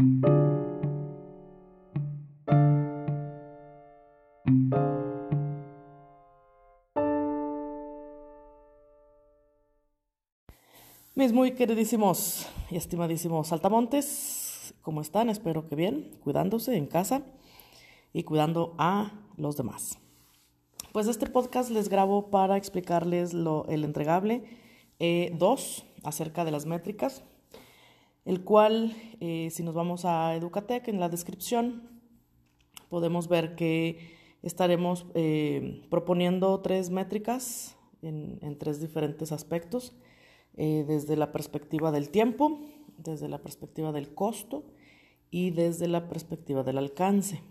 Mis muy queridísimos y estimadísimos saltamontes, ¿cómo están? Espero que bien, cuidándose en casa y cuidando a los demás. Pues este podcast les grabo para explicarles lo, el entregable 2 eh, acerca de las métricas, el cual, eh, si nos vamos a Educatec, en la descripción podemos ver que estaremos eh, proponiendo tres métricas en, tres diferentes aspectos eh, desde la perspectiva del tiempo, desde la perspectiva del costo y desde la perspectiva del alcance.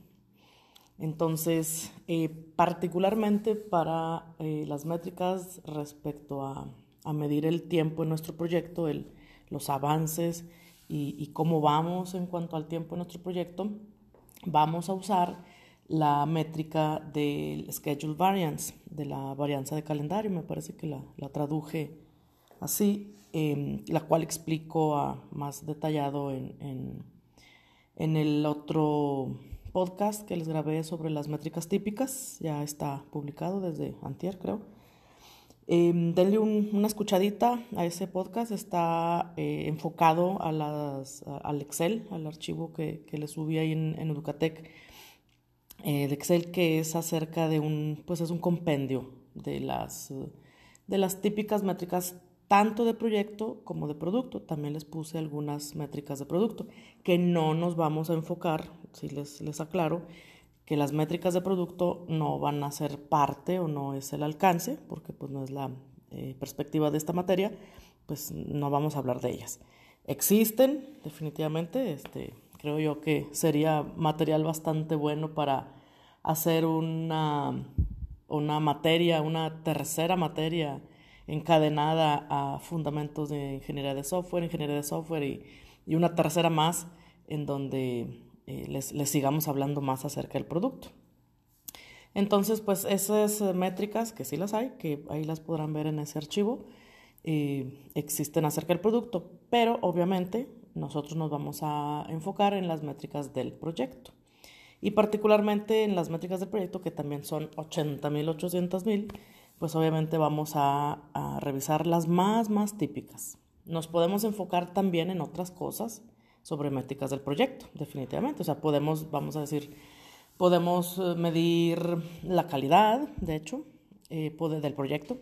Entonces, eh, particularmente para las métricas respecto a, medir el tiempo en nuestro proyecto, los avances y, cómo vamos en cuanto al tiempo en nuestro proyecto, vamos a usar la métrica del schedule variance, de la varianza de calendario, me parece que la, la traduje así, em, la cual explico a, más detallado en, en, en, el otro podcast que les grabé sobre las métricas típicas, ya está publicado desde antier creo. Eh, denle una escuchadita a ese podcast, está eh, enfocado a las, al Excel, al archivo que, que le subí ahí en, Educatec eh, Excel, que es acerca de un, pues es un compendio de las, de las típicas métricas tanto de proyecto como de producto. También les puse algunas métricas de producto, que no nos vamos a enfocar, si les, les aclaro, que las métricas de producto no van a ser parte o no es el alcance, porque pues no es la eh, perspectiva de esta materia, pues no vamos a hablar de ellas. Existen, definitivamente, este, creo yo que sería material bastante bueno para hacer una, una materia, una tercera materia encadenada a fundamentos de ingeniería de software, ingeniería de software y, y una tercera más en donde eh, les, les, sigamos hablando más acerca del producto. Entonces, pues esas métricas, que sí las hay, que ahí las podrán ver en ese archivo, eh, existen acerca del producto, pero obviamente nosotros nos vamos a enfocar en las métricas del proyecto y particularmente en las métricas del proyecto que también son 80 mil, 800 mil pues obviamente vamos a, revisar las más, más típicas. Nos podemos enfocar también en otras cosas sobre métricas del proyecto, definitivamente. O sea, podemos, vamos a decir, podemos eh, medir la calidad, de hecho, eh, del proyecto.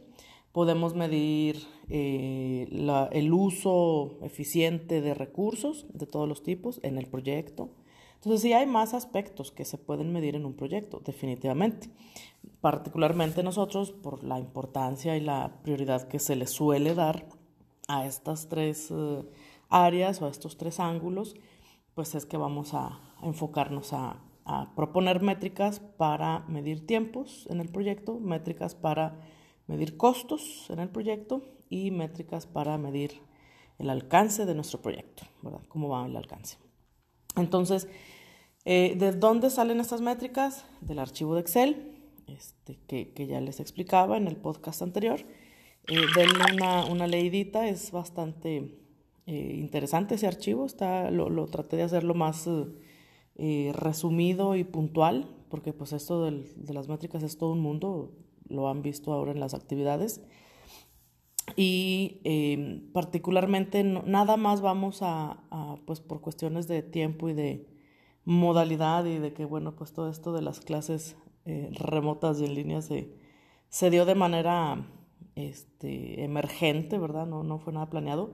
Podemos medir eh, el uso eficiente de recursos de todos los tipos en el proyecto. Entonces, sí hay más aspectos que se pueden medir en un proyecto, definitivamente. Particularmente nosotros, por la importancia y la prioridad que se le suele dar a estas tres áreas o a estos tres ángulos, pues es que vamos a, enfocarnos a, proponer métricas para medir tiempos en el proyecto, métricas para medir costos en el proyecto y métricas para medir el alcance de nuestro proyecto, ¿verdad? ¿Cómo va el alcance? Entonces, eh, ¿de dónde salen estas métricas? Del archivo de Excel, este, que, que, ya les explicaba en el podcast anterior. Eh, denle una, una, leidita, es bastante eh, interesante ese archivo, está, lo, lo, traté de hacerlo más eh, resumido y puntual, porque pues esto del, de las métricas es todo un mundo, lo han visto ahora en las actividades. Y eh, particularmente nada más vamos a, a, pues por cuestiones de tiempo y de modalidad y de que, bueno, pues todo esto de las clases eh, remotas y en línea se, se dio de manera este, emergente, ¿verdad? No, no fue nada planeado,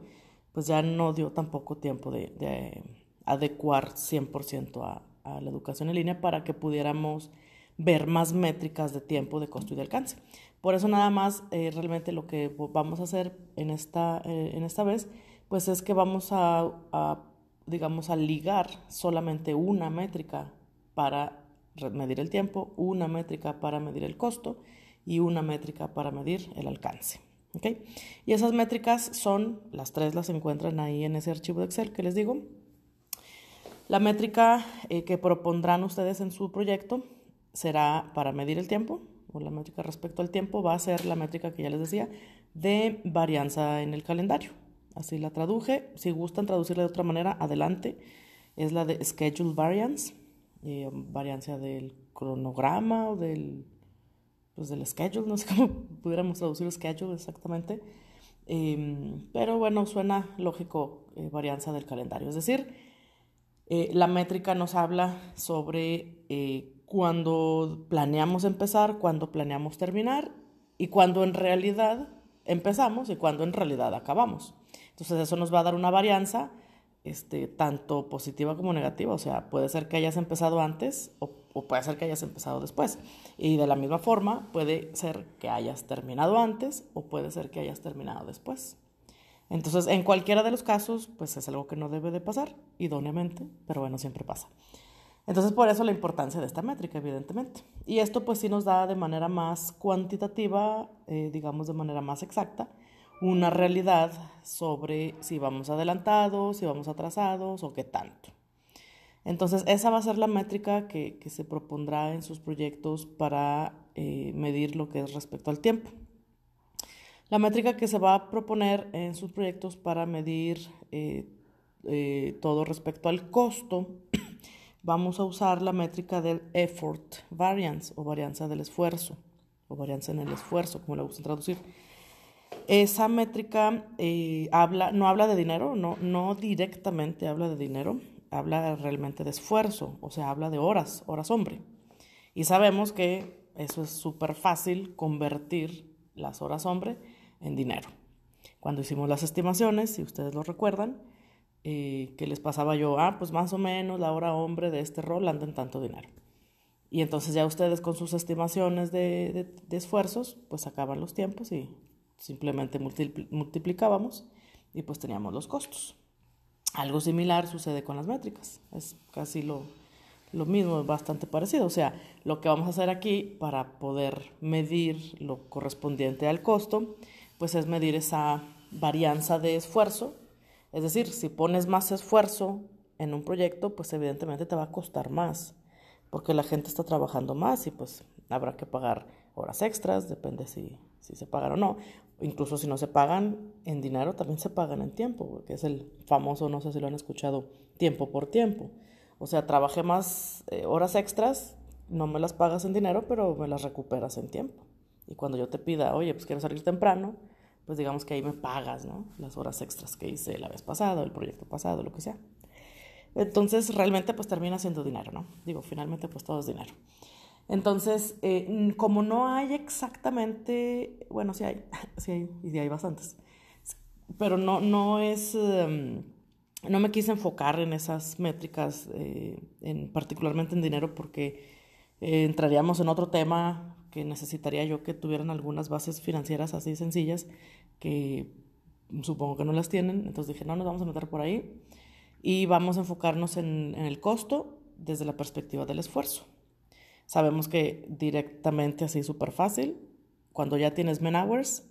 pues ya no dio tampoco tiempo de, de adecuar 100% a, a la educación en línea para que pudiéramos ver más métricas de tiempo, de costo y de alcance. Por eso nada más eh, realmente lo que vamos a hacer en esta, eh, en esta vez, pues es que vamos a, a, digamos, a ligar solamente una métrica para medir el tiempo, una métrica para medir el costo y una métrica para medir el alcance. ¿Okay? Y esas métricas son, las tres las encuentran ahí en ese archivo de Excel que les digo. La métrica eh, que propondrán ustedes en su proyecto será para medir el tiempo, o la métrica respecto al tiempo va a ser la métrica que ya les decía de varianza en el calendario. Así la traduje. Si gustan traducirla de otra manera, adelante. es la de Schedule Variance, eh, variancia del cronograma o del, pues del schedule, no sé cómo pudiéramos traducir schedule exactamente. Em, pero bueno, suena lógico eh, varianza del calendario. Es decir, eh, la métrica nos habla sobre eh, cuándo planeamos empezar, cuándo planeamos terminar y cuándo en realidad empezamos y cuándo en realidad acabamos. Entonces eso nos va a dar una varianza este, tanto positiva como negativa. O sea, puede ser que hayas empezado antes o, o, puede ser que hayas empezado después. Y de la misma forma, puede ser que hayas terminado antes o puede ser que hayas terminado después. Entonces, en cualquiera de los casos, pues es algo que no debe de pasar, idóneamente, pero bueno, siempre pasa. Entonces, por eso la importancia de esta métrica, evidentemente. Y esto pues sí nos da de manera más cuantitativa, eh, digamos de manera más exacta, una realidad sobre si vamos adelantados, si vamos atrasados o qué tanto. Entonces, esa va a ser la métrica que, que se propondrá en sus proyectos para eh, medir lo que es respecto al tiempo. La métrica que se va a proponer en sus proyectos para medir eh, eh, todo respecto al costo, vamos a usar la métrica del effort variance o varianza del esfuerzo, o varianza en el esfuerzo, como le gusta traducir. Esa métrica habla, no habla de dinero, no, no directamente habla de dinero, habla realmente de esfuerzo, o sea, habla de horas, horas hombre. Y sabemos que eso es súper fácil convertir las horas hombre en dinero. Cuando hicimos las estimaciones, si ustedes lo recuerdan, eh, que les pasaba yo, ah, pues más o menos la hora hombre de este rol anda en tanto dinero. Y entonces ya ustedes con sus estimaciones de, esfuerzos, pues sacaban los tiempos y simplemente multiplicábamos y pues teníamos los costos. Algo similar sucede con las métricas, es casi lo, lo mismo, bastante parecido. O sea, lo que vamos a hacer aquí para poder medir lo correspondiente al costo, pues es medir esa varianza de esfuerzo. Es decir, si pones más esfuerzo en un proyecto, pues evidentemente te va a costar más, porque la gente está trabajando más y pues habrá que pagar horas extras, depende si, si se pagan o no. Incluso si no se pagan en dinero, también se pagan en tiempo, que es el famoso, no sé si lo han escuchado, tiempo por tiempo. O sea, trabajé más eh, horas extras, no me las pagas en dinero, pero me las recuperas en tiempo. Y cuando yo te pida, oye, pues quiero salir temprano, pues digamos que ahí me pagas, ¿no? Las horas extras que hice la vez pasada, el proyecto pasado, lo que sea. Entonces, realmente, pues termina siendo dinero, ¿no? Digo, finalmente, pues todo es dinero. Entonces, eh, como no hay exactamente, bueno, sí hay, sí hay, y sí hay bastantes, pero no, no es, um, no me quise enfocar en esas métricas, eh, en, particularmente en dinero, porque eh, entraríamos en otro tema que necesitaría yo que tuvieran algunas bases financieras así sencillas, que supongo que no las tienen, entonces dije, no, nos vamos a meter por ahí y vamos a enfocarnos en, en el costo desde la perspectiva del esfuerzo. Sabemos que directamente así súper fácil, cuando ya tienes man hours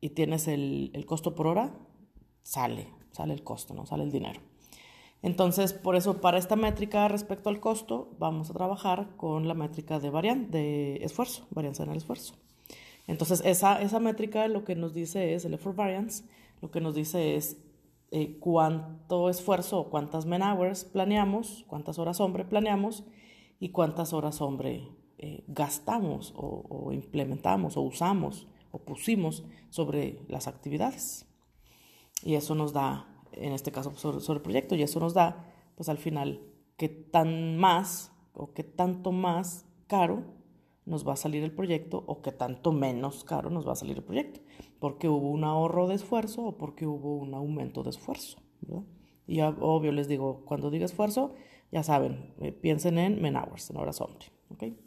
y tienes el, el, costo por hora, sale, sale el costo, ¿no? Sale el dinero. Entonces, por eso, para esta métrica respecto al costo, vamos a trabajar con la métrica de, varian de esfuerzo, varianza en el esfuerzo. Entonces, esa, esa métrica lo que nos dice es, el effort variance, lo que nos dice es eh, cuánto esfuerzo o cuántas man hours planeamos, cuántas horas hombre planeamos y cuántas horas hombre eh, gastamos o, implementamos o usamos o pusimos sobre las actividades. Y eso nos da, en este caso sobre, sobre el proyecto, y eso nos da, pues al final, qué tan más o qué tanto más caro nos va a salir el proyecto o qué tanto menos caro nos va a salir el proyecto, porque hubo un ahorro de esfuerzo o porque hubo un aumento de esfuerzo. ¿verdad? Y obvio les digo, cuando diga esfuerzo, ya saben, eh, piensen en men hours, en horas hombre. ¿okay?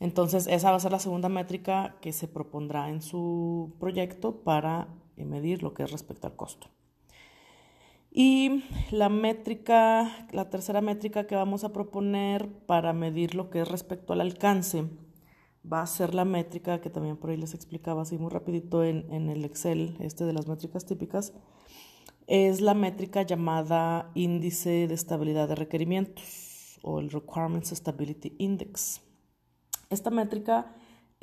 Entonces, esa va a ser la segunda métrica que se propondrá en su proyecto para eh, medir lo que es respecto al costo. Y la métrica, la tercera métrica que vamos a proponer para medir lo que es respecto al alcance, va a ser la métrica que también por ahí les explicaba así muy rapidito en, en el Excel, este de las métricas típicas, es la métrica llamada índice de estabilidad de requerimientos o el Requirements Stability Index. Esta métrica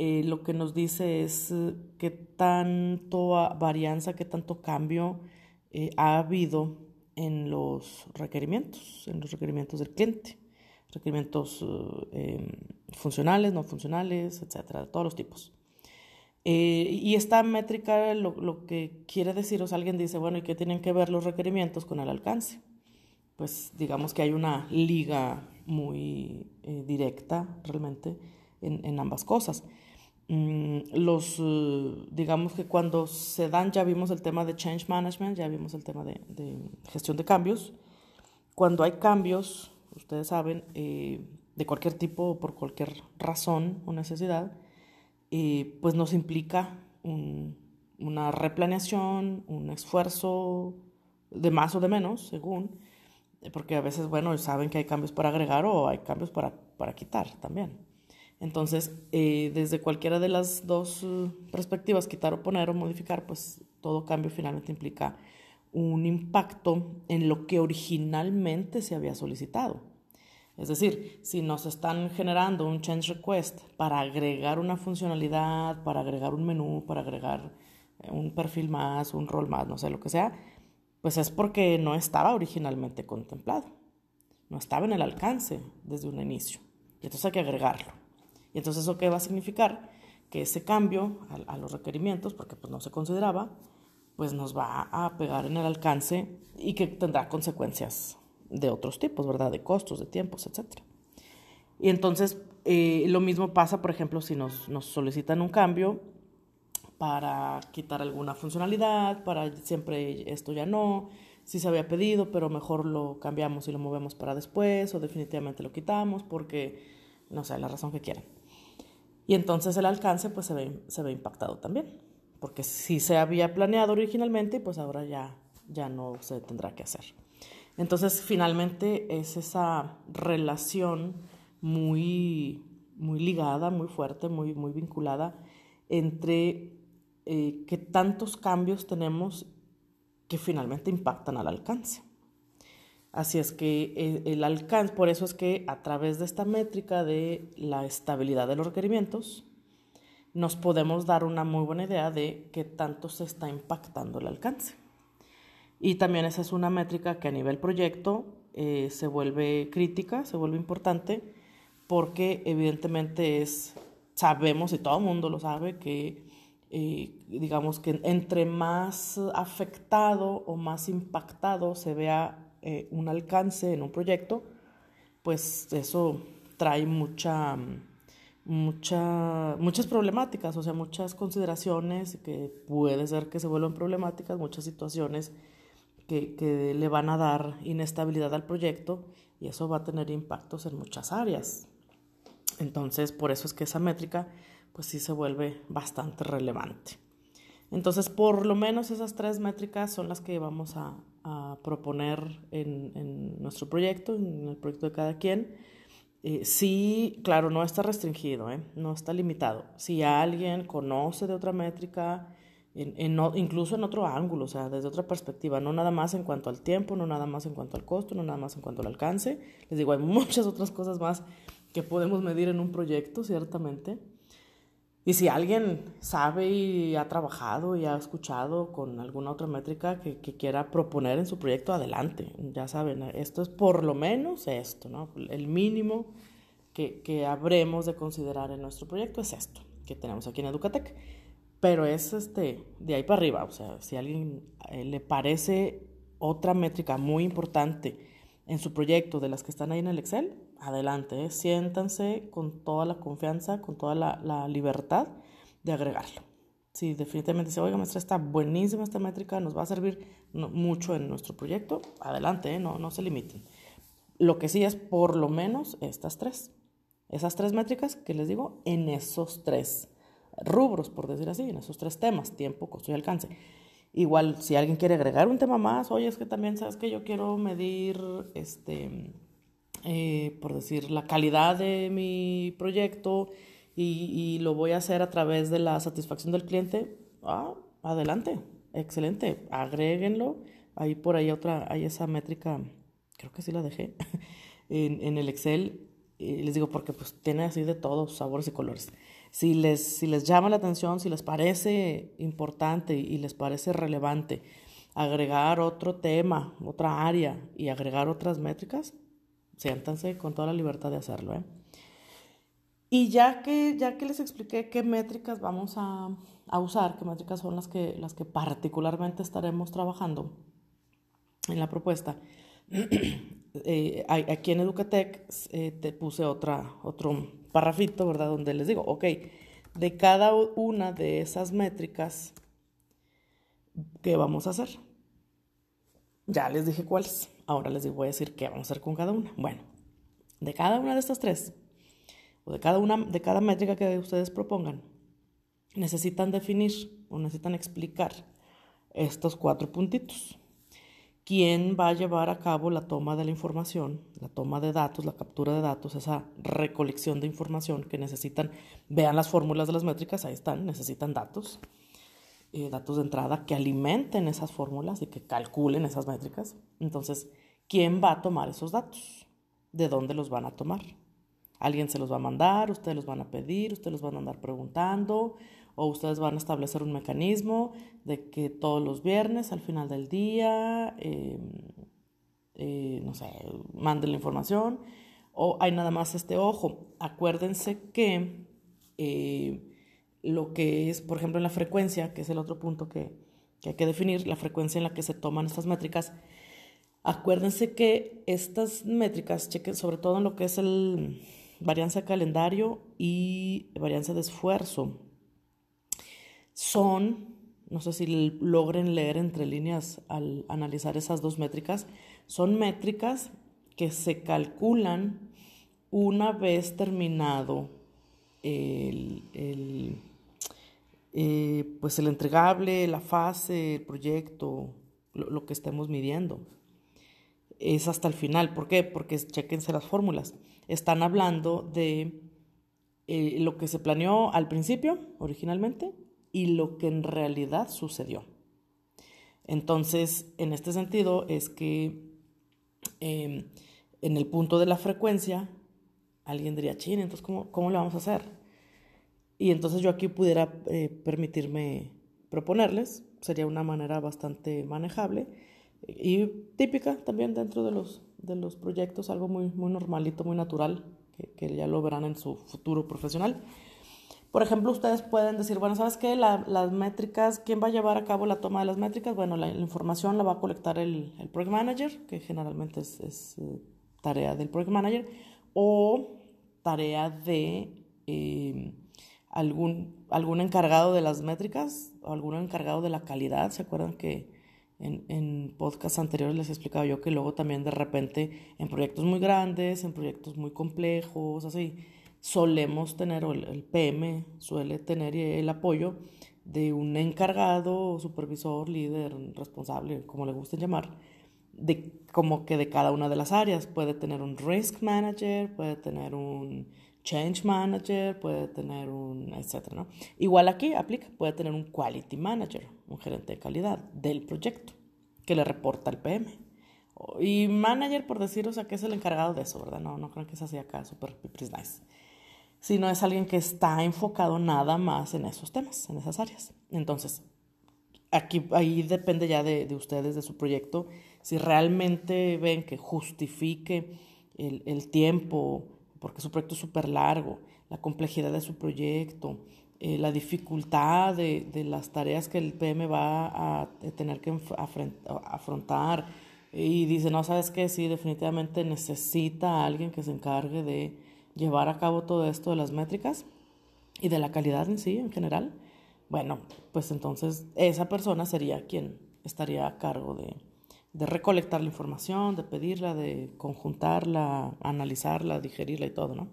eh, lo que nos dice es eh, qué tanto varianza, qué tanto cambio eh, ha habido en los requerimientos, en los requerimientos del cliente, requerimientos em, funcionales, no funcionales, etcétera, de todos los tipos. Eh, y esta métrica lo, lo, que quiere decir, o sea, alguien dice, bueno, ¿y qué tienen que ver los requerimientos con el alcance? Pues digamos que hay una liga muy eh, directa realmente en, en ambas cosas. Mm, los, eh, digamos que cuando se dan, ya vimos el tema de change management, ya vimos el tema de, gestión de cambios. Cuando hay cambios, ustedes saben, eh, de cualquier tipo, por cualquier razón o necesidad, eh, pues nos implica una replaneación, un esfuerzo de más o de menos, según, porque a veces, bueno, saben que hay cambios para agregar o hay cambios para, para quitar también. Entonces, eh, desde cualquiera de las dos uh, perspectivas, quitar o poner o modificar, pues todo cambio finalmente implica un impacto en lo que originalmente se había solicitado. Es decir, si nos están generando un change request para agregar una funcionalidad, para agregar un menú, para agregar eh, un perfil más, un rol más, no sé lo que sea, pues es porque no estaba originalmente contemplado, no estaba en el alcance desde un inicio. Y entonces hay que agregarlo. Y entonces eso qué va a significar? Que ese cambio a, los requerimientos, porque pues no se consideraba, pues nos va a pegar en el alcance y que tendrá consecuencias de otros tipos, ¿verdad? De costos, de tiempos, etc. Y entonces eh, lo mismo pasa, por ejemplo, si nos, nos solicitan un cambio para quitar alguna funcionalidad, para siempre esto ya no, si se había pedido, pero mejor lo cambiamos y lo movemos para después, o definitivamente lo quitamos porque, no sé, la razón que quieran. Y entonces el alcance pues se ve, se ve impactado también, porque si se había planeado originalmente, pues ahora ya, ya no se tendrá que hacer. Entonces finalmente es esa relación muy, muy ligada, muy fuerte, muy, muy vinculada entre eh, qué tantos cambios tenemos que finalmente impactan al alcance. Así es que eh, el alcance, por eso es que a través de esta métrica de la estabilidad de los requerimientos, nos podemos dar una muy buena idea de qué tanto se está impactando el alcance. Y también esa es una métrica que a nivel proyecto eh, se vuelve crítica, se vuelve importante, porque evidentemente es, sabemos y todo el mundo lo sabe, que eh, digamos que entre más afectado o más impactado se vea eh, un alcance en un proyecto, pues eso trae mucha, mucha, muchas problemáticas, o sea, muchas consideraciones que puede ser que se vuelvan problemáticas, muchas situaciones que, le van a dar inestabilidad al proyecto y eso va a tener impactos en muchas áreas. Entonces, por eso es que esa métrica, pues sí se vuelve bastante relevante. Entonces, por lo menos esas tres métricas son las que vamos a, proponer en, nuestro proyecto, en el proyecto de cada quien. Eh, sí, claro, no está restringido, ¿eh? no está limitado. Si alguien conoce de otra métrica, incluso en otro ángulo, o sea, desde otra perspectiva, no nada más en cuanto al tiempo, no nada más en cuanto al costo, no nada más en cuanto al alcance. Les digo, hay muchas otras cosas más que podemos medir en un proyecto, ciertamente. Y si alguien sabe y ha trabajado y ha escuchado con alguna otra métrica que, quiera proponer en su proyecto, adelante. Ya saben, esto es por lo menos esto, ¿no? El mínimo que, que habremos de considerar en nuestro proyecto es esto que tenemos aquí en Educatec. Pero es este, de ahí para arriba, o sea, si a alguien le parece otra métrica muy importante en su proyecto de las que están ahí en el Excel, adelante, ¿eh? siéntanse con toda la confianza, con toda la, libertad de agregarlo. Si definitivamente se oiga, maestra, está buenísima esta métrica, nos va a servir mucho en nuestro proyecto, adelante, ¿eh? no, no se limiten. Lo que sí es por lo menos estas tres. Esas tres métricas que les digo en esos tres rubros, por decir así, en esos tres temas, tiempo, costo y alcance. Igual, si alguien quiere agregar un tema más, oye, es que también sabes que yo quiero medir este eh, por decir, la calidad de mi proyecto y, lo voy a hacer a través de la satisfacción del cliente, ah, adelante, excelente, agréguenlo. Ahí por ahí otra, hay esa métrica, creo que sí la dejé, en, el Excel. Les digo porque pues tiene así de todos sabores y colores. Si les, si les llama la atención, si les parece importante y les parece relevante agregar otro tema, otra área y agregar otras métricas, siéntanse con toda la libertad de hacerlo. ¿eh? Y ya que, ya que les expliqué qué métricas vamos a, a, usar, qué métricas son las que, las que particularmente estaremos trabajando en la propuesta, eh, aquí en Educatec eh, te puse otra, otro parrafito, ¿verdad? Donde les digo, ok, de cada una de esas métricas, ¿qué vamos a hacer? Ya les dije cuáles. Ahora les voy a decir qué vamos a hacer con cada una. Bueno, de cada una de estas tres, o de cada una, de cada métrica que ustedes propongan, necesitan definir o necesitan explicar estos cuatro puntitos. ¿Quién va a llevar a cabo la toma de la información, la toma de datos, la captura de datos, esa recolección de información que necesitan? Vean las fórmulas de las métricas, ahí están, necesitan datos, eh, datos de entrada que alimenten esas fórmulas y que calculen esas métricas. Entonces, ¿quién va a tomar esos datos? ¿De dónde los van a tomar? Alguien se los va a mandar, ustedes los van a pedir, ustedes los van a andar preguntando, o ustedes van a establecer un mecanismo de que todos los viernes al final del día, em, eh, no sé, manden la información, o hay nada más este ojo. Acuérdense que eh, lo que es, por ejemplo, en la frecuencia, que es el otro punto que, que hay que definir, la frecuencia en la que se toman estas métricas, acuérdense que estas métricas, chequen sobre todo en lo que es el varianza calendario y varianza de esfuerzo, son, no sé si logren leer entre líneas al analizar esas dos métricas, son métricas que se calculan una vez terminado el, eh, pues el entregable, la fase, el proyecto, lo, que estemos midiendo. Es hasta el final. ¿Por qué? Porque chequense las fórmulas. Están hablando de eh, lo que se planeó al principio, originalmente, y lo que en realidad sucedió. Entonces, en este sentido es que em, en el punto de la frecuencia, alguien diría, ching, entonces, ¿cómo, ¿cómo le vamos a hacer? Y entonces yo aquí pudiera eh, permitirme proponerles, sería una manera bastante manejable y típica también dentro de los, de los proyectos, algo muy, muy normalito, muy natural, que ya lo verán en su futuro profesional. Por ejemplo, ustedes pueden decir, bueno, ¿sabes qué? las métricas, ¿quién va a llevar a cabo la toma de las métricas? Bueno, la, información la va a colectar el, el Project Manager, que generalmente es, eh, tarea del Project Manager, o tarea de eh, algún, algún encargado de las métricas o algún encargado de la calidad. ¿Se acuerdan que en, en podcasts anteriores les he explicado yo que luego también de repente en proyectos muy grandes, en proyectos muy complejos, así solemos tener, o el PM suele tener el apoyo de un encargado, supervisor, líder, responsable, como le gusten llamar, de como que de cada una de las áreas. Puede tener un risk manager, puede tener un change manager, puede tener un, etcétera, ¿no? Igual aquí aplica, puede tener un quality manager, un gerente de calidad del proyecto que le reporta al PM. Y manager, por decir, o sea, que es el encargado de eso, ¿verdad? No, no creo que sea así acá, super nice sino es alguien que está enfocado nada más en esos temas, en esas áreas. Entonces, aquí ahí depende ya de, de ustedes, de su proyecto, si realmente ven que justifique el, el tiempo, porque su proyecto es súper largo, la complejidad de su proyecto, eh, la dificultad de, de, las tareas que el PM va a tener que afrontar y dice, no, sabes qué, sí, definitivamente necesita a alguien que se encargue de llevar a cabo todo esto de las métricas y de la calidad en sí, en general, bueno, pues entonces esa persona sería quien estaría a cargo de, de recolectar la información, de pedirla, de conjuntarla, analizarla, digerirla y todo, ¿no?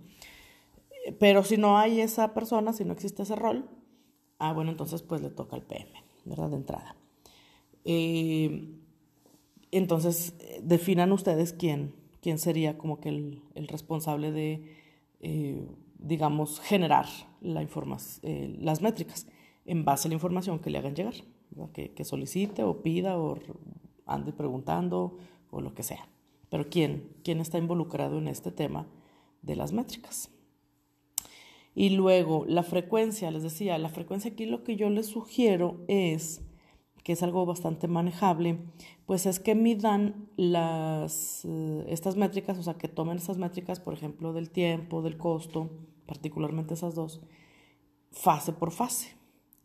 Pero si no hay esa persona, si no existe ese rol, ah, bueno, entonces pues le toca al PM, ¿verdad? De entrada. Eh, entonces, definan ustedes quién, quién sería como que el, el responsable de eh, digamos, generar la eh, las métricas en base a la información que le hagan llegar, que, solicite o pida o ande preguntando o lo que sea. Pero ¿quién, ¿quién está involucrado en este tema de las métricas? Y luego, la frecuencia, les decía, la frecuencia aquí lo que yo les sugiero es que es algo bastante manejable, pues es que midan las, eh, estas métricas, o sea, que tomen estas métricas, por ejemplo, del tiempo, del costo, particularmente esas dos, fase por fase.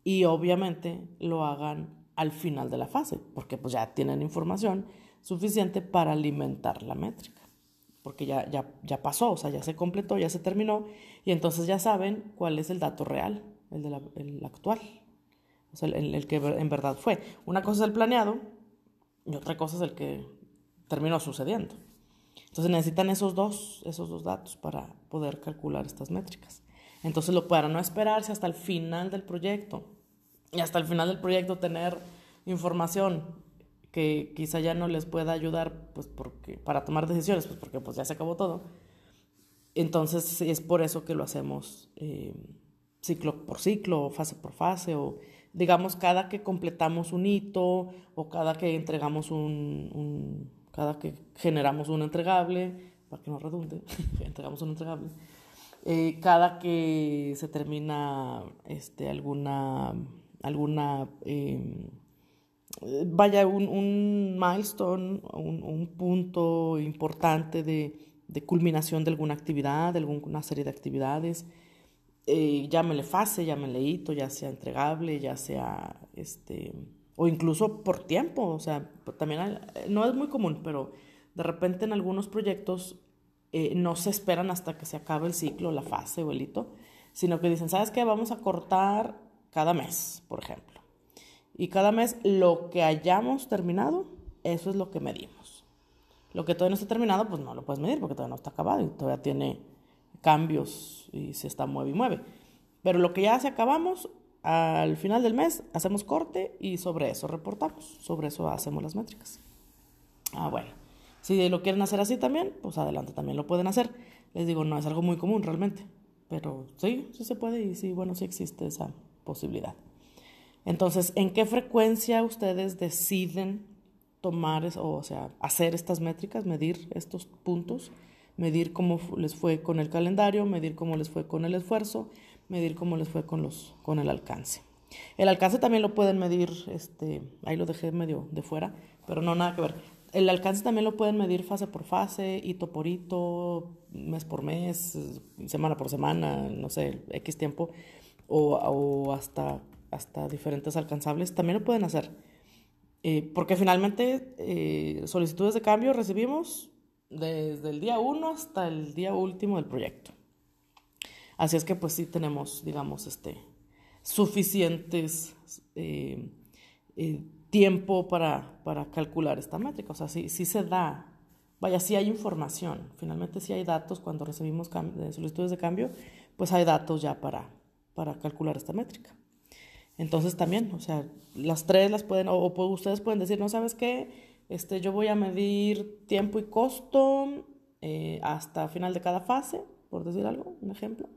Y obviamente lo hagan al final de la fase, porque pues ya tienen información suficiente para alimentar la métrica, porque ya, ya, ya pasó, o sea, ya se completó, ya se terminó, y entonces ya saben cuál es el dato real, el, de el actual o sea, el, que en verdad fue. Una cosa es el planeado y otra cosa es el que terminó sucediendo. Entonces necesitan esos dos, esos dos datos para poder calcular estas métricas. Entonces lo para no esperarse hasta el final del proyecto y hasta el final del proyecto tener información que quizá ya no les pueda ayudar pues porque para tomar decisiones pues porque pues ya se acabó todo entonces es por eso que lo hacemos eh, ciclo por ciclo fase por fase o digamos, cada que completamos un hito o cada que entregamos un, cada que generamos un entregable, para que no redunde, entregamos un entregable, eh, cada que se termina este, alguna, alguna em, vaya, un, un milestone, un, un, punto importante de, de culminación de alguna actividad, de alguna serie de actividades, eh, llámele fase, llámele hito, ya sea entregable, ya sea, este, o incluso por tiempo, o sea, también no es muy común, pero de repente en algunos proyectos eh, no se esperan hasta que se acabe el ciclo, la fase o el hito, sino que dicen, ¿sabes qué? Vamos a cortar cada mes, por ejemplo. Y cada mes lo que hayamos terminado, eso es lo que medimos. Lo que todavía no está terminado, pues no lo puedes medir porque todavía no está acabado y todavía tiene cambios y se está mueve y mueve. Pero lo que ya se acabamos, al final del mes hacemos corte y sobre eso reportamos, sobre eso hacemos las métricas. Ah, bueno. Si lo quieren hacer así también, pues adelante también lo pueden hacer. Les digo, no es algo muy común realmente, pero sí, sí se puede y sí, bueno, sí existe esa posibilidad. Entonces, ¿en qué frecuencia ustedes deciden tomar, o sea, hacer estas métricas, medir estos puntos? Medir cómo les fue con el calendario, medir cómo les fue con el esfuerzo, medir cómo les fue con, los, con el alcance. El alcance también lo pueden medir, este, ahí lo dejé medio de fuera, pero no nada que ver. El alcance también lo pueden medir fase por fase, hito por hito, mes por mes, semana por semana, no sé, X tiempo, o, o hasta, hasta diferentes alcanzables, también lo pueden hacer. Eh, porque finalmente eh, solicitudes de cambio recibimos desde el día 1 hasta el día último del proyecto. Así es que pues sí tenemos, digamos, este, suficientes eh, eh, tiempo para, para, calcular esta métrica. O sea, sí, sí, se da, vaya, sí hay información. Finalmente sí hay datos cuando recibimos solicitudes de cambio, pues hay datos ya para, para calcular esta métrica. Entonces también, o sea, las tres las pueden, o, o ustedes pueden decir, no sabes qué, este, yo voy a medir tiempo y costo eh, hasta final de cada fase, por decir algo, un ejemplo.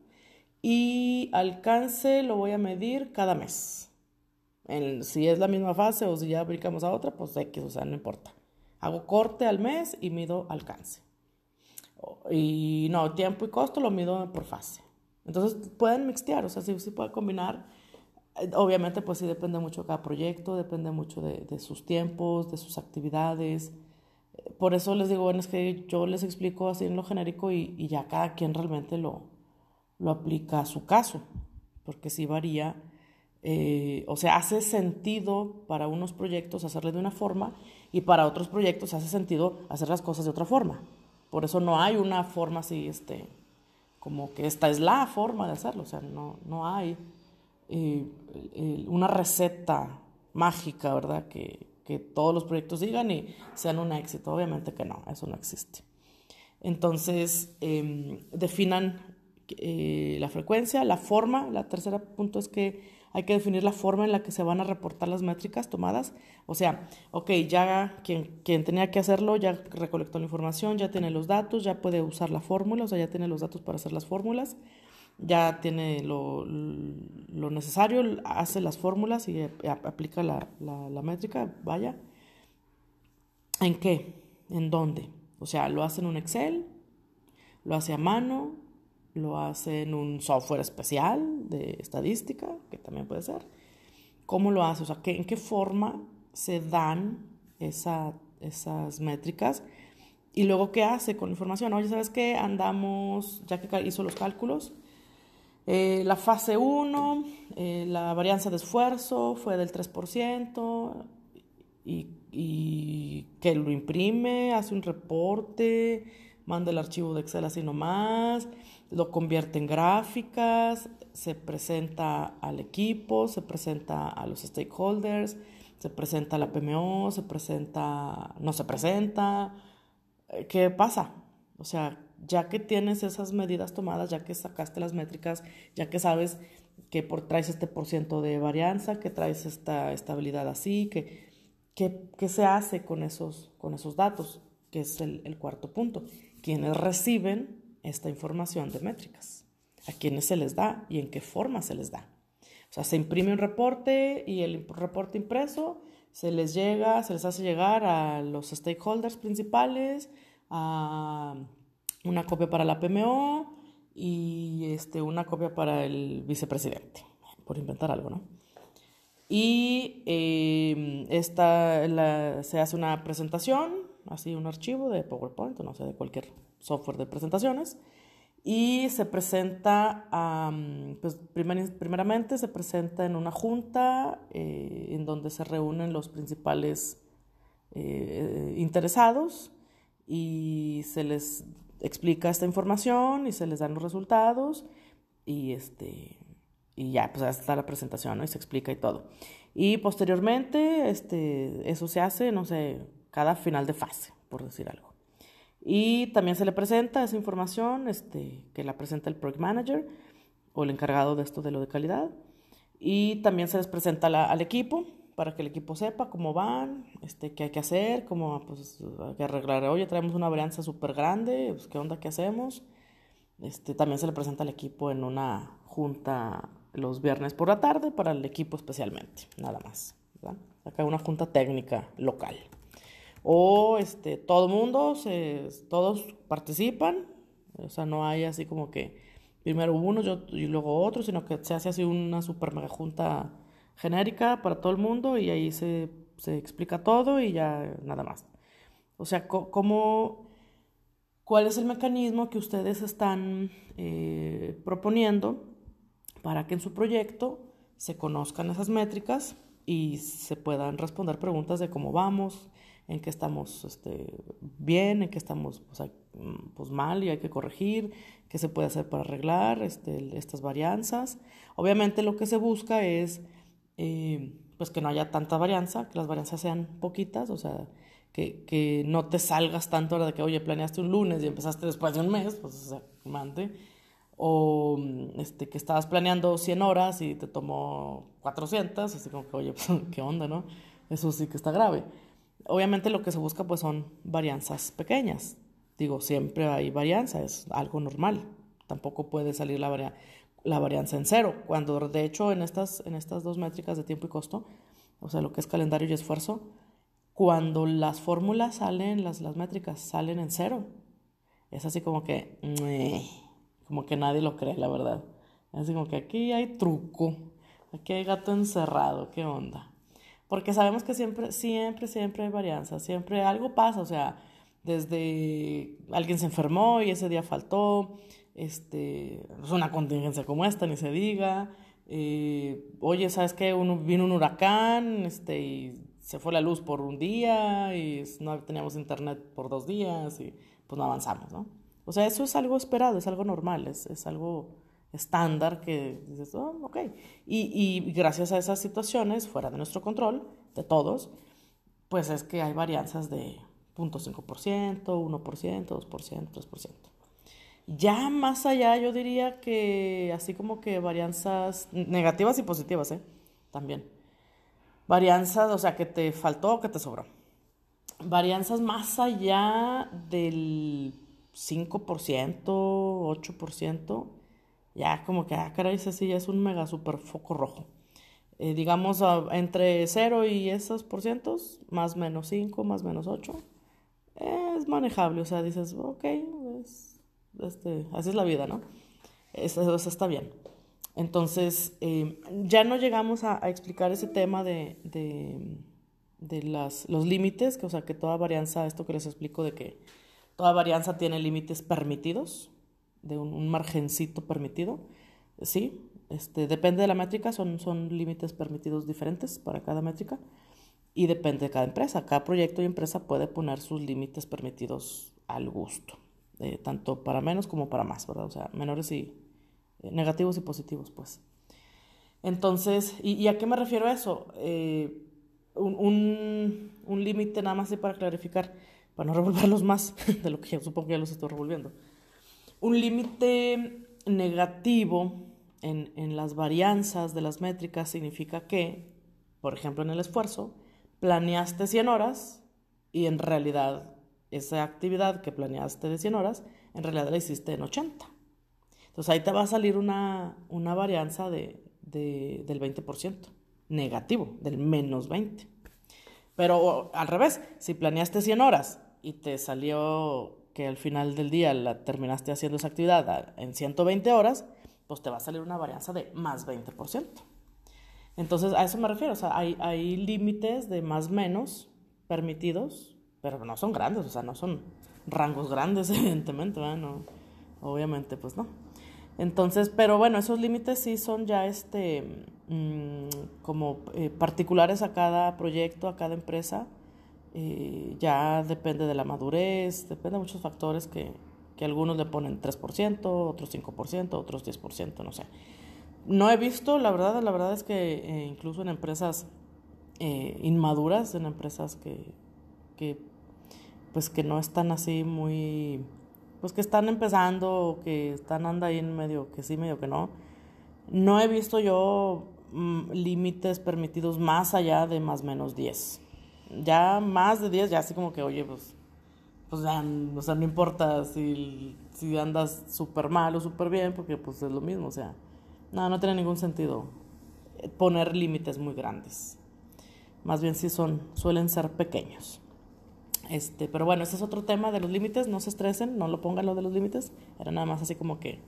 Y alcance lo voy a medir cada mes. si es la misma fase o si ya aplicamos a otra, pues X, o sea, no importa. Hago corte al mes y mido alcance. Y no, tiempo y costo lo mido por fase. Entonces pueden mixtear, o sea, sí, sí puede combinar Obviamente, pues sí depende mucho de cada proyecto, depende mucho de, sus tiempos, de sus actividades. Por eso les digo, bueno, es que yo les explico así en lo genérico y, ya cada quien realmente lo, lo aplica a su caso, porque sí varía. Eh, o sea, hace sentido para unos proyectos hacerle de una forma y para otros proyectos hace sentido hacer las cosas de otra forma. Por eso no hay una forma así, este, como que esta es la forma de hacerlo, o sea, no, no hay eh, una receta mágica, ¿verdad? Que, que, todos los proyectos digan y sean un éxito. Obviamente que no, eso no existe. Entonces, em, definan eh, la frecuencia, la forma. La tercera punto es que hay que definir la forma en la que se van a reportar las métricas tomadas. O sea, ok, ya quien, quien tenía que hacerlo ya recolectó la información, ya tiene los datos, ya puede usar la fórmula, o sea, ya tiene los datos para hacer las fórmulas ya tiene lo, lo necesario, hace las fórmulas y aplica la, la, métrica, vaya. ¿En qué? ¿En dónde? O sea, lo hace en un Excel, lo hace a mano, lo hace en un software especial de estadística, que también puede ser. ¿Cómo lo hace? O sea, ¿en qué forma se dan esas métricas. Y luego, ¿qué hace con la información? Oye, ¿sabes qué? Andamos, ya que hizo los cálculos, eh, la fase 1, eh, la varianza de esfuerzo fue del 3% y, y, que lo imprime, hace un reporte, manda el archivo de Excel así nomás, lo convierte en gráficas, se presenta al equipo, se presenta a los stakeholders, se presenta a la PMO, se presenta, no se presenta. Eh, ¿Qué pasa? O sea, ya que tienes esas medidas tomadas, ya que sacaste las métricas, ya que sabes que por, traes este por ciento de varianza, que traes esta estabilidad así, que, que, se hace con esos, con esos datos, que es el, el cuarto punto. Quienes reciben esta información de métricas, a quienes se les da y en qué forma se les da. O sea, se imprime un reporte y el reporte impreso se les llega, se les hace llegar a los stakeholders principales, a una copia para la PMO y este, una copia para el vicepresidente, por inventar algo, ¿no? Y em, esta, se hace una presentación, así un archivo de PowerPoint, no sé, de cualquier software de presentaciones, y se presenta, pues primeramente se presenta en una junta eh, en donde se reúnen los principales eh, interesados y se les explica esta información y se les dan los resultados y este y ya pues está la presentación ¿no? y se explica y todo y posteriormente este eso se hace no sé cada final de fase por decir algo y también se le presenta esa información, este, que la presenta el Project Manager o el encargado de esto de lo de calidad. Y también se les presenta al equipo para que el equipo sepa cómo van, este, qué hay que hacer, cómo pues, hay que arreglar. Oye, traemos una varianza súper grande, pues, ¿qué onda? ¿Qué hacemos? Este, también se le presenta al equipo en una junta los viernes por la tarde para el equipo especialmente, nada más. Acá una junta técnica local o este, todo mundo, se, todos participan, o sea, no hay así como que primero uno y luego otro, sino que se hace así una super mega junta genérica para todo el mundo y ahí se, se explica todo y ya nada más. O sea, ¿cómo, ¿cuál es el mecanismo que ustedes están eh, proponiendo para que en su proyecto se conozcan esas métricas y se puedan responder preguntas de cómo vamos, en qué estamos este, bien, en qué estamos pues, mal y hay que corregir, qué se puede hacer para arreglar este, estas varianzas. Obviamente lo que se busca es eh, pues que no haya tanta varianza, que las varianzas sean poquitas, o sea, que, que no te salgas tanto ahora de que, oye, planeaste un lunes y empezaste después de un mes, pues, o sea, mande. O este, que estabas planeando 100 horas y te tomó 400, así como que, oye, pues, ¿qué onda, no? Eso sí que está grave. Obviamente lo que se busca pues son varianzas pequeñas. Digo, siempre hay varianza, es algo normal. Tampoco puede salir la, la varianza en cero, cuando de hecho en estas, en estas dos métricas de tiempo y costo, o sea, lo que es calendario y esfuerzo, cuando las fórmulas salen, las, las métricas salen en cero, es así como que, como que nadie lo cree, la verdad. Es así como que aquí hay truco, aquí hay gato encerrado, ¿qué onda? porque sabemos que siempre, siempre, siempre hay varianza, siempre algo pasa, o sea, desde alguien se enfermó y ese día faltó, este, es una contingencia como esta, ni se diga, eh, oye, ¿sabes qué? Uno, vino un huracán este, y se fue la luz por un día y no teníamos internet por dos días y pues no avanzamos, ¿no? O sea, eso es algo esperado, es algo normal, es, es algo estándar que dices, oh, ok. Y, y, gracias a esas situaciones, fuera de nuestro control, de todos, pues es que hay varianzas de 0.5%, 1%, 2%, 3%. Ya más allá, yo diría que así como que varianzas negativas y positivas, ¿eh? También. Varianzas, o sea, que te faltó o que te sobró. Varianzas más allá del 5%, 8%, ya como que, ah, caray, ese sí ya es un mega super foco rojo. Eh, digamos, entre 0 y esos por cientos, más menos 5, más menos 8, es manejable. O sea, dices, ok, este, así es la vida, ¿no? Eso, está bien. Entonces, em, ya no llegamos a, explicar ese tema de, de las, los límites, que, o sea, que toda varianza, esto que les explico de que toda varianza tiene límites permitidos, de un, margencito permitido, ¿sí? Este, depende de la métrica, son, son límites permitidos diferentes para cada métrica y depende de cada empresa. Cada proyecto y empresa puede poner sus límites permitidos al gusto, eh, tanto para menos como para más, ¿verdad? O sea, menores y eh, negativos y positivos, pues. Entonces, ¿y, a qué me refiero a eso? Eh, un, límite nada más para clarificar, para no revolverlos más de lo que yo supongo que ya los estoy revolviendo. Un límite negativo en, en las varianzas de las métricas significa que, por ejemplo, en el esfuerzo, planeaste 100 horas y en realidad esa actividad que planeaste de 100 horas, en realidad la hiciste en 80. Entonces ahí te va a salir una, una varianza de, de, del 20%, negativo, del menos 20. Pero al revés, si planeaste 100 horas y te salió que al final del día la terminaste haciendo esa actividad en 120 horas, pues te va a salir una varianza de más 20%. Entonces, a eso me refiero, o sea, hay, hay límites de más menos permitidos, pero no son grandes, o sea, no son rangos grandes, evidentemente, No, obviamente, pues no. Entonces, pero bueno, esos límites sí son ya este, mm, como eh, particulares a cada proyecto, a cada empresa. Eh, ya depende de la madurez, depende de muchos factores que, que algunos le ponen 3%, otros 5%, otros 10%, no sé. No he visto, la verdad, la verdad es que eh, incluso en empresas inmaduras, en empresas que, que, pues que no están así muy pues que están empezando, que están anda ahí en medio que sí, medio que no. No he visto yo mm, límites permitidos más allá de más menos 10. Ya más de 10, ya así como que, oye, pues, pues ya, o sea, no importa si, si andas súper mal o súper bien, porque pues es lo mismo, o sea, no, no tiene ningún sentido poner límites muy grandes. Más bien sí son, suelen ser pequeños. Este, pero bueno, ese es otro tema de los límites, no se estresen, no lo pongan lo de los límites, era nada más así como que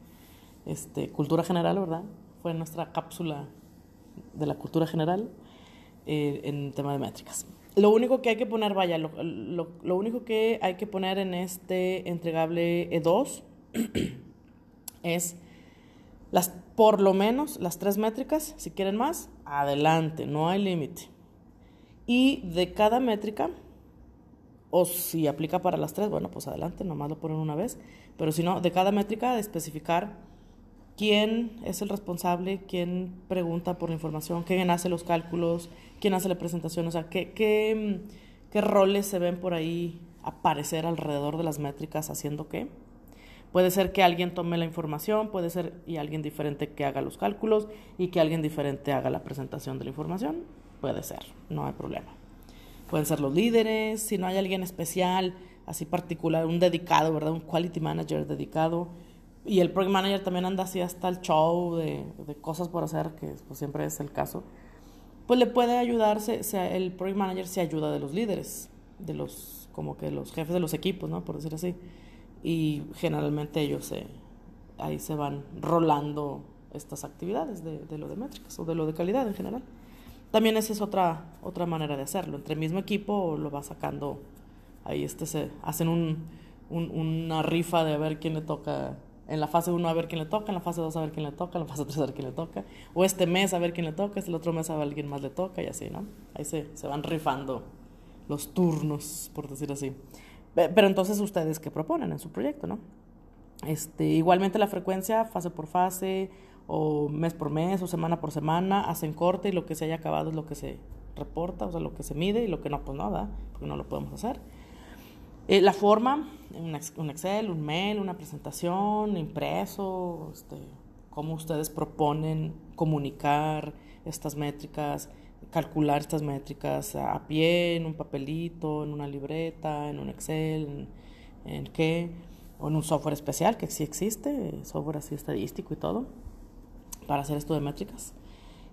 este, cultura general, ¿verdad? Fue nuestra cápsula de la cultura general eh, en tema de métricas. Lo único que hay que poner, vaya, lo, lo, único que hay que poner en este entregable E2 es las, por lo menos las tres métricas, si quieren más, adelante, no hay límite. Y de cada métrica, o si aplica para las tres, bueno, pues adelante, nomás lo ponen una vez. Pero si no, de cada métrica, de especificar quién es el responsable, quién pregunta por la información, quién hace los cálculos, quién hace la presentación, o sea, qué, qué, qué roles se ven por ahí aparecer alrededor de las métricas haciendo qué. Puede ser que alguien tome la información, puede ser y alguien diferente que haga los cálculos y que alguien diferente haga la presentación de la información. Puede ser, no hay problema pueden ser los líderes, si no hay alguien especial, así particular, un dedicado, ¿verdad? Un quality manager dedicado. Y el project manager también anda así hasta el show de, de cosas por hacer, que pues, siempre es el caso. Pues le puede ayudarse, sea, el project manager se ayuda de los líderes, de los, como que los jefes de los equipos, ¿no? Por decir así. Y generalmente ellos se, ahí se van rolando estas actividades de, de lo de métricas o de lo de calidad en general. También esa es otra, otra manera de hacerlo. Entre el mismo equipo lo va sacando, ahí este se hacen un, una rifa de a ver quién le toca, en la fase 1 a ver quién le toca, en la fase 2 a ver quién le toca, en la fase 3 a ver quién le toca, o este mes a ver quién le toca, este el otro mes a ver alguien más le toca y así, ¿no? Ahí se, se van rifando los turnos, por decir así. Pero entonces ustedes qué proponen en su proyecto, ¿no? Este, igualmente la frecuencia, fase por fase, o mes por mes o semana por semana, hacen corte y lo que se haya acabado es lo que se reporta, o sea, lo que se mide y lo que no, pues nada, porque no lo podemos hacer. Eh, la forma, un Excel, un mail, una presentación, impreso, este, cómo ustedes proponen comunicar estas métricas, calcular estas métricas a pie, en un papelito, en una libreta, en un Excel, en, en qué, o en un software especial que sí existe, software así estadístico y todo para hacer esto de métricas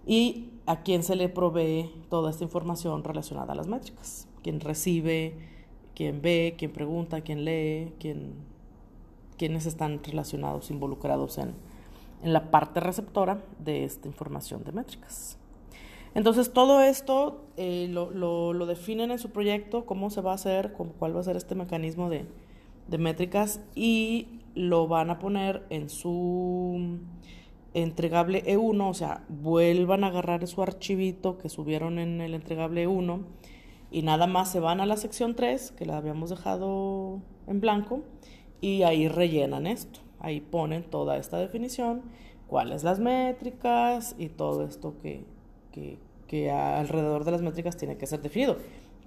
y a quién se le provee toda esta información relacionada a las métricas, quién recibe, quién ve, quién pregunta, quién lee, quién, quiénes están relacionados, involucrados en, en la parte receptora de esta información de métricas. Entonces todo esto eh, lo, lo, definen en su proyecto, cómo se va a hacer, cuál va a ser este mecanismo de, de métricas y lo van a poner en su entregable E1, o sea, vuelvan a agarrar su archivito que subieron en el entregable E1 y nada más se van a la sección 3, que la habíamos dejado en blanco, y ahí rellenan esto. Ahí ponen toda esta definición, cuáles las métricas y todo esto que, que, que alrededor de las métricas tiene que ser definido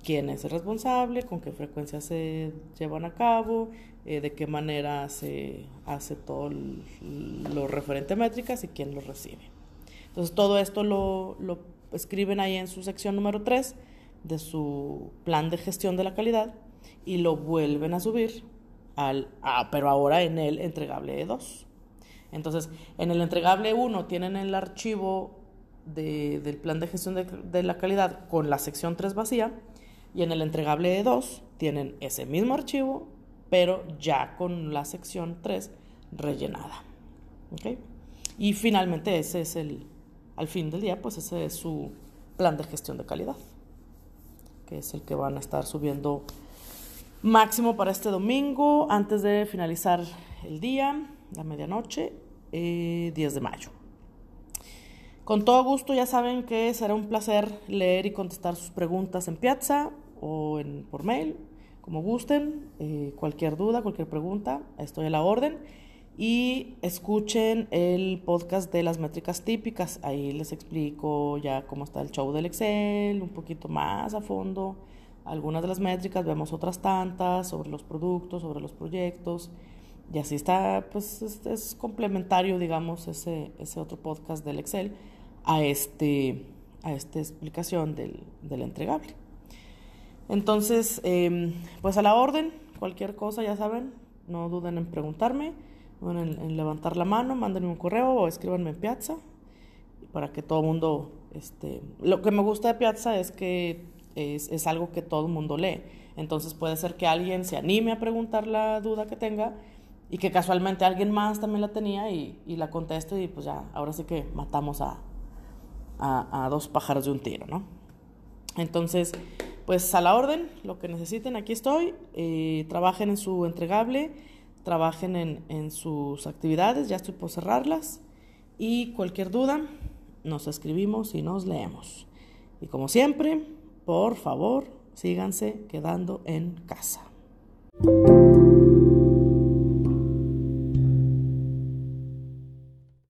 quién es el responsable, con qué frecuencia se llevan a cabo, eh, de qué manera se hace todo lo referente a métricas y quién lo recibe. Entonces todo esto lo, lo escriben ahí en su sección número 3 de su plan de gestión de la calidad y lo vuelven a subir al, ah, pero ahora en el entregable 2. Entonces, en el entregable 1 tienen el archivo de, del plan de gestión de, de, la calidad con la sección 3 vacía y en el entregable de 2 tienen ese mismo archivo, pero ya con la sección 3 rellenada. Y finalmente ese es el, al fin del día, pues ese es su plan de gestión de calidad, que es el que van a estar subiendo máximo para este domingo, antes de finalizar el día, la medianoche, 10 eh, de mayo. Con todo gusto ya saben que será un placer leer y contestar sus preguntas en Piazza o en, por mail, como gusten. Eh, cualquier duda, cualquier pregunta, estoy a la orden. Y escuchen el podcast de las métricas típicas. Ahí les explico ya cómo está el show del Excel, un poquito más a fondo. Algunas de las métricas, vemos otras tantas sobre los productos, sobre los proyectos. Y así está, pues es, complementario, digamos, ese, ese otro podcast del Excel a, este, a esta explicación del, del entregable. Entonces, em, pues a la orden, cualquier cosa, ya saben, no duden en preguntarme, en, levantar la mano, mándenme un correo o escríbanme en Piazza para que todo el mundo, este, lo que me gusta de Piazza es que es, es algo que todo el mundo lee, entonces puede ser que alguien se anime a preguntar la duda que tenga y que casualmente alguien más también la tenía y, y la conteste y pues ya, ahora sí que matamos a, a dos pájaros de un tiro, ¿no? Entonces, pues a la orden, lo que necesiten, aquí estoy. Eh, trabajen en su entregable, trabajen en, en sus actividades, ya estoy por cerrarlas. Y cualquier duda, nos escribimos y nos leemos. Y como siempre, por favor, síganse quedando en casa.